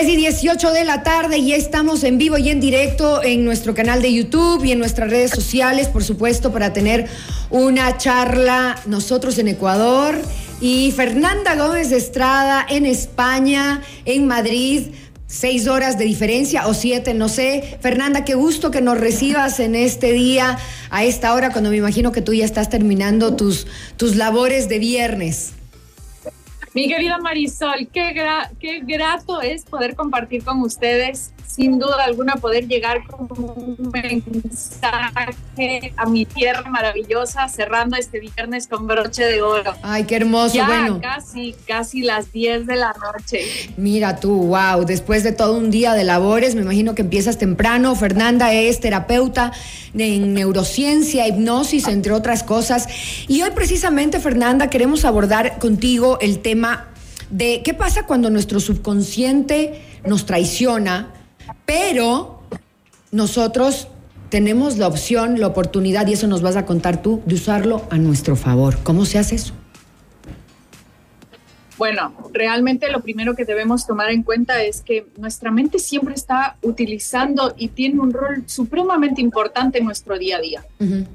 3 y 18 de la tarde y estamos en vivo y en directo en nuestro canal de YouTube y en nuestras redes sociales, por supuesto, para tener una charla nosotros en Ecuador y Fernanda Gómez Estrada en España, en Madrid. Seis horas de diferencia o siete, no sé. Fernanda, qué gusto que nos recibas en este día, a esta hora, cuando me imagino que tú ya estás terminando tus, tus labores de viernes. Mi querida Marisol, qué, qué grato es poder compartir con ustedes sin duda alguna poder llegar con un mensaje a mi tierra maravillosa, cerrando este viernes con broche de oro. Ay, qué hermoso. Ya bueno. casi, casi las 10 de la noche. Mira tú, wow, después de todo un día de labores, me imagino que empiezas temprano. Fernanda es terapeuta en neurociencia, hipnosis, entre otras cosas. Y hoy precisamente, Fernanda, queremos abordar contigo el tema de qué pasa cuando nuestro subconsciente nos traiciona pero nosotros tenemos la opción, la oportunidad, y eso nos vas a contar tú, de usarlo a nuestro favor. ¿Cómo se hace eso? Bueno, realmente lo primero que debemos tomar en cuenta es que nuestra mente siempre está utilizando y tiene un rol supremamente importante en nuestro día a día.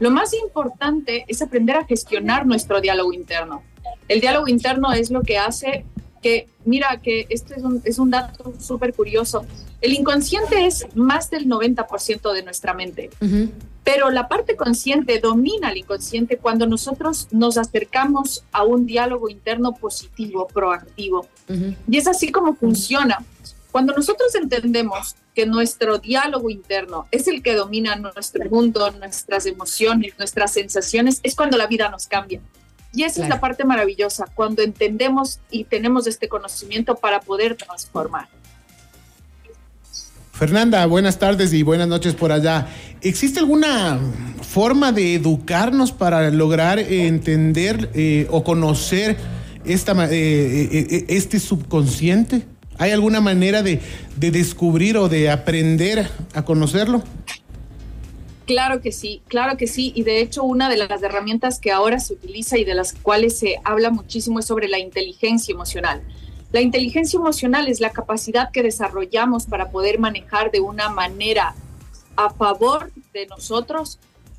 Lo más importante es aprender a gestionar nuestro diálogo interno. El diálogo interno es lo que hace que, mira, que esto es un, es un dato súper curioso. El inconsciente es más del 90% de nuestra mente, pero la parte consciente domina al inconsciente cuando nosotros nos acercamos a un diálogo interno positivo, proactivo. Y es así como funciona. Cuando nosotros entendemos que nuestro diálogo interno es el que domina nuestro mundo, nuestras emociones, nuestras sensaciones, es cuando la vida nos cambia. Y esa es la parte maravillosa, cuando entendemos y tenemos este conocimiento para poder transformar. Fernanda, buenas tardes y buenas noches por allá. ¿Existe alguna forma de educarnos para lograr entender eh, o conocer esta, eh, eh, este subconsciente? ¿Hay alguna manera de, de descubrir o de aprender a conocerlo? Claro que sí, claro que sí. Y de hecho, una de las herramientas que ahora se utiliza y de las cuales se habla muchísimo es sobre la inteligencia emocional. La inteligencia emocional es la capacidad que desarrollamos para poder manejar de una manera a favor de nosotros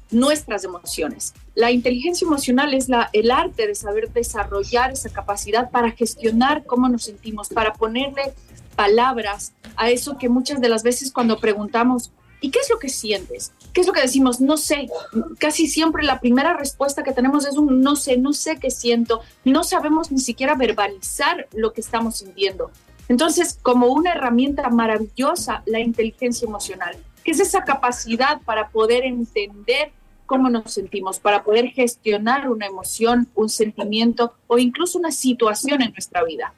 nuestras emociones. La inteligencia emocional es la, el arte de saber desarrollar esa capacidad para gestionar cómo nos sentimos, para ponerle palabras a eso que muchas de las veces cuando preguntamos, ¿y qué es lo que sientes? ¿Qué es lo que decimos? No sé. Casi siempre la primera respuesta que tenemos es un no sé, no sé qué siento. No sabemos ni siquiera verbalizar lo que estamos sintiendo. Entonces, como una herramienta maravillosa, la inteligencia emocional, que es esa capacidad para poder entender cómo nos sentimos, para poder gestionar una emoción, un sentimiento o incluso una situación en nuestra vida.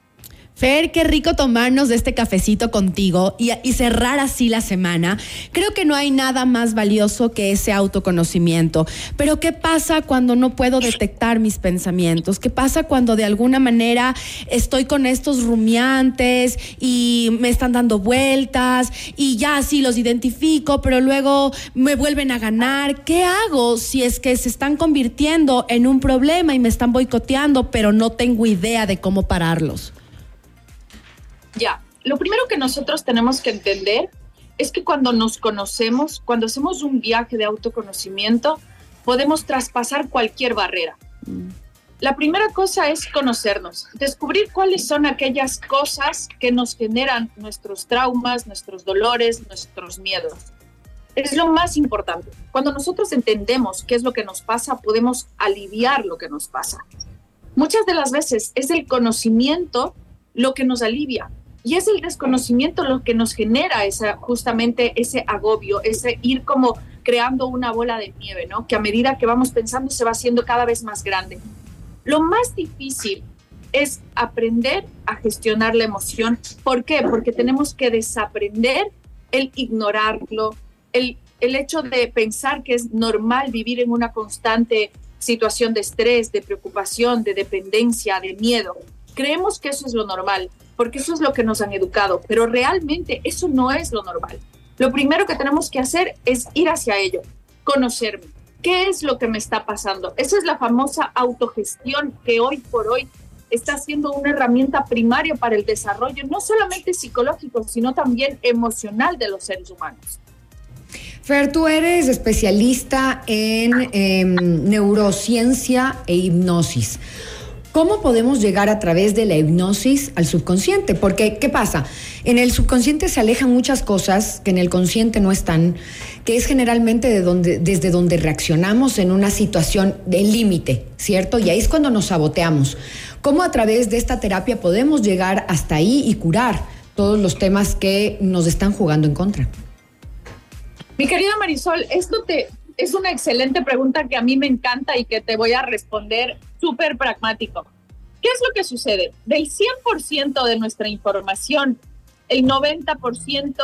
Fer, qué rico tomarnos de este cafecito contigo y, cerrar así la semana. Creo que no hay nada más valioso que ese autoconocimiento. Pero ¿qué pasa cuando no puedo detectar mis pensamientos? ¿Qué pasa cuando de alguna manera estoy con estos rumiantes y me están dando vueltas y ya sí los identifico, pero luego me vuelven a ganar? ¿Qué hago si es que se están convirtiendo en un problema y me están boicoteando, pero no tengo idea de cómo pararlos? Ya, lo primero que nosotros tenemos que entender es que cuando nos conocemos, cuando hacemos un viaje de autoconocimiento, podemos traspasar cualquier barrera. La primera cosa es conocernos, descubrir cuáles son aquellas cosas que nos generan nuestros traumas, nuestros dolores, nuestros miedos. Es lo más importante. Cuando nosotros entendemos qué es lo que nos pasa, podemos aliviar lo que nos pasa. Muchas de las veces es el conocimiento lo que nos alivia, y es el desconocimiento lo que nos genera esa, justamente ese agobio, ese ir como creando una bola de nieve, ¿no? Que a medida que vamos pensando se va haciendo cada vez más grande. Lo más difícil es aprender a gestionar la emoción. ¿Por qué? Porque tenemos que desaprender el ignorarlo, el, el hecho de pensar que es normal vivir en una constante situación de estrés, de preocupación, de dependencia, de miedo. Creemos que eso es lo normal porque eso es lo que nos han educado, pero realmente eso no es lo normal. Lo primero que tenemos que hacer es ir hacia ello, conocerme. ¿Qué es lo que me está pasando? Esa es la famosa autogestión que hoy por hoy está siendo una herramienta primaria para el desarrollo, no solamente psicológico, sino también emocional de los seres humanos. Fer, tú eres especialista en em, neurociencia e hipnosis. ¿Cómo podemos llegar a través de la hipnosis al subconsciente? Porque, ¿qué pasa? En el subconsciente se alejan muchas cosas que en el consciente no están, que es generalmente de donde, desde donde reaccionamos en una situación de límite, ¿cierto? Y ahí es cuando nos saboteamos. ¿Cómo a través de esta terapia podemos llegar hasta ahí y curar todos los temas que nos están jugando en contra? Mi querida Marisol, esto te, es una excelente pregunta que a mí me encanta y que te voy a responder súper pragmático. ¿Qué es lo que sucede? Del 100% de nuestra información, el 90%,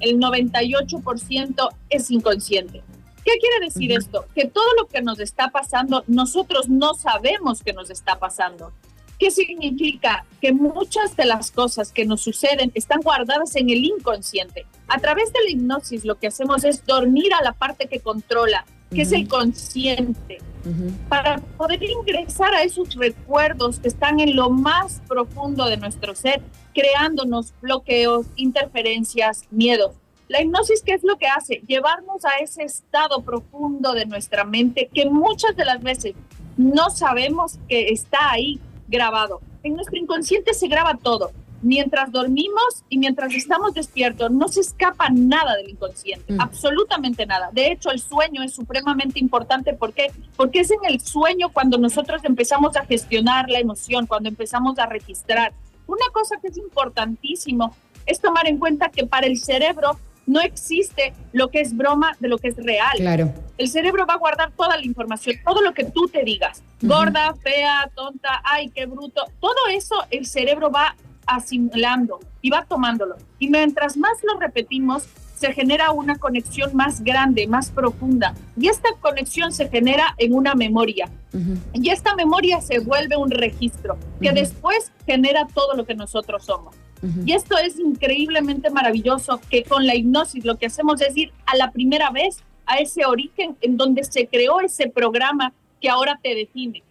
el 98% es inconsciente. ¿Qué quiere decir esto? Que todo lo que nos está pasando, nosotros no sabemos que nos está pasando. ¿Qué significa? Que muchas de las cosas que nos suceden están guardadas en el inconsciente. A través de la hipnosis lo que hacemos es dormir a la parte que controla, que es el consciente, para poder ingresar a esos recuerdos que están en lo más profundo de nuestro ser, creándonos bloqueos, interferencias, miedos. La hipnosis, ¿qué es lo que hace? Llevarnos a ese estado profundo de nuestra mente que muchas de las veces no sabemos que está ahí grabado. En nuestro inconsciente se graba todo. Mientras dormimos y mientras estamos despiertos, no se escapa nada del inconsciente, mm. absolutamente nada. De hecho, el sueño es supremamente importante. ¿Por qué? Porque es en el sueño cuando nosotros empezamos a gestionar la emoción, cuando empezamos a registrar. Una cosa que es importantísimo es tomar en cuenta que para el cerebro no existe lo que es broma de lo que es real. Claro. El cerebro va a guardar toda la información, todo lo que tú te digas. Gorda, fea, tonta, ay, qué bruto. Todo eso el cerebro va asimilando y va tomándolo. Y mientras más lo repetimos, se genera una conexión más grande, más profunda. Y esta conexión se genera en una memoria. Y esta memoria se vuelve un registro que después genera todo lo que nosotros somos. Y esto es increíblemente maravilloso que con la hipnosis lo que hacemos es ir a la primera vez a ese origen en donde se creó ese programa que ahora te define,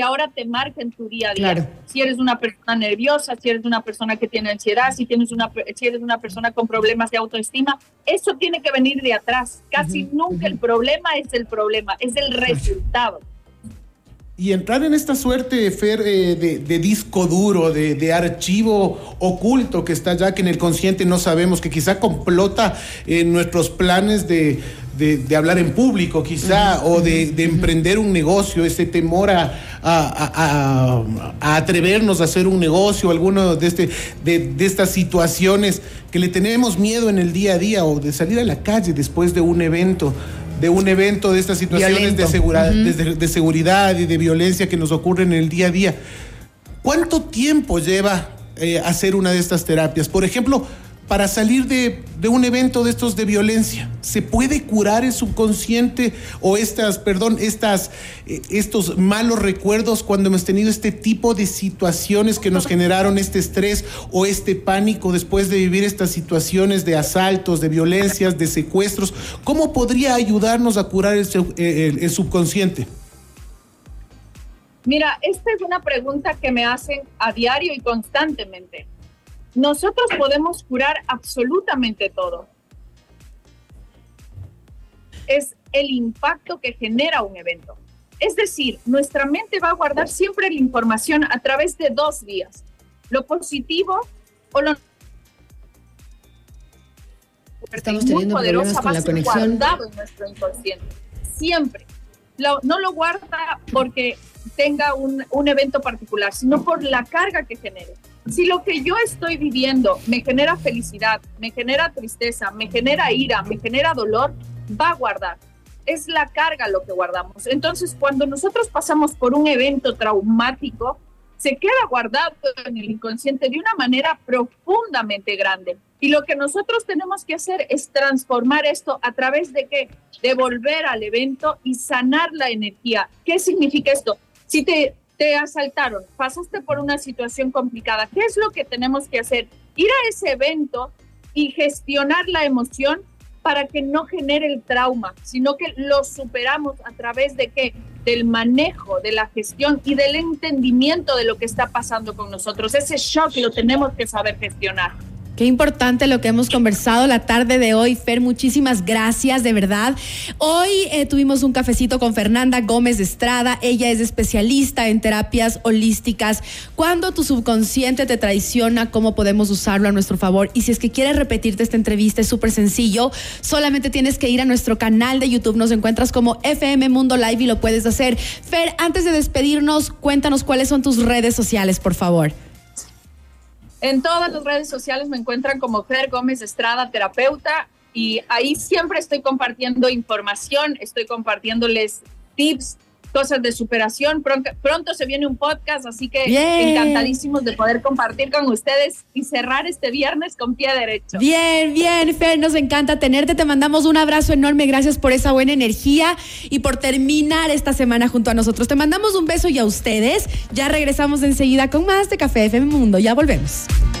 que ahora te marca en tu día a día. Si eres una persona nerviosa, si eres una persona que tiene ansiedad, si, tienes una, si eres una persona con problemas de autoestima, eso tiene que venir de atrás. Casi nunca el problema es el problema, es el resultado y entrar en esta suerte, Fer, eh, de, disco duro, de, archivo oculto que está ya, que en el consciente no sabemos, que quizá complota en nuestros planes de, hablar en público, quizá, o de, emprender un negocio, ese temor a, atrevernos a hacer un negocio, alguno de, este, de, estas situaciones que le tenemos miedo en el día a día, o de salir a la calle después de un evento de un evento, de estas situaciones de, seguridad, de, seguridad y de violencia que nos ocurren en el día a día. ¿Cuánto tiempo lleva eh, hacer una de estas terapias? Por ejemplo, para salir de, un evento de estos de violencia? ¿Se puede curar el subconsciente o estas, perdón, estas, eh, estos malos recuerdos cuando hemos tenido este tipo de situaciones que nos generaron este estrés o este pánico después de vivir estas situaciones de asaltos, de violencias, de secuestros? ¿Cómo podría ayudarnos a curar el, el subconsciente? Mira, esta es una pregunta que me hacen a diario y constantemente. Nosotros podemos curar absolutamente todo. Es el impacto que genera un evento. Es decir, nuestra mente va a guardar siempre la información a través de dos vías, lo positivo o lo Estamos teniendo problemas con la conexión. Guardado en nuestro inconsciente. Siempre. no lo guarda porque tenga un, un evento particular, sino por la carga que genere. Si lo que yo estoy viviendo me genera felicidad, me genera tristeza, me genera ira, me genera dolor, va a guardar. Es la carga lo que guardamos. Entonces, cuando nosotros pasamos por un evento traumático, se queda guardado en el inconsciente de una manera profundamente grande. Y lo que nosotros tenemos que hacer es transformar esto a través de qué? De volver al evento y sanar la energía. ¿Qué significa esto? Si te te asaltaron, pasaste por una situación complicada, ¿qué es lo que tenemos que hacer? Ir a ese evento y gestionar la emoción para que no genere el trauma, sino que lo superamos a través de qué? del manejo, de la gestión y del entendimiento de lo que está pasando con nosotros. Ese shock lo tenemos que saber gestionar. Qué importante lo que hemos conversado la tarde de hoy, Fer. Muchísimas gracias, de verdad. Hoy eh, tuvimos un cafecito con Fernanda Gómez Estrada. Ella es especialista en terapias holísticas. Cuando tu subconsciente te traiciona, ¿cómo podemos usarlo a nuestro favor? Y si es que quieres repetirte esta entrevista, es súper sencillo. Solamente tienes que ir a nuestro canal de YouTube. Nos encuentras como FM Mundo Live y lo puedes hacer. Fer, antes de despedirnos, cuéntanos cuáles son tus redes sociales, por favor. En todas las redes sociales me encuentran como Fer Gómez Estrada, terapeuta, y ahí siempre estoy compartiendo información, estoy compartiéndoles tips, cosas de superación. Pronto, se viene un podcast, así que encantadísimos de poder compartir con ustedes y cerrar este viernes con pie derecho. Bien, bien, Fer, nos encanta tenerte. Te mandamos un abrazo enorme. Gracias por esa buena energía y por terminar esta semana junto a nosotros. Te mandamos un beso y a ustedes. Ya regresamos enseguida con más de Café FM Mundo. Ya volvemos.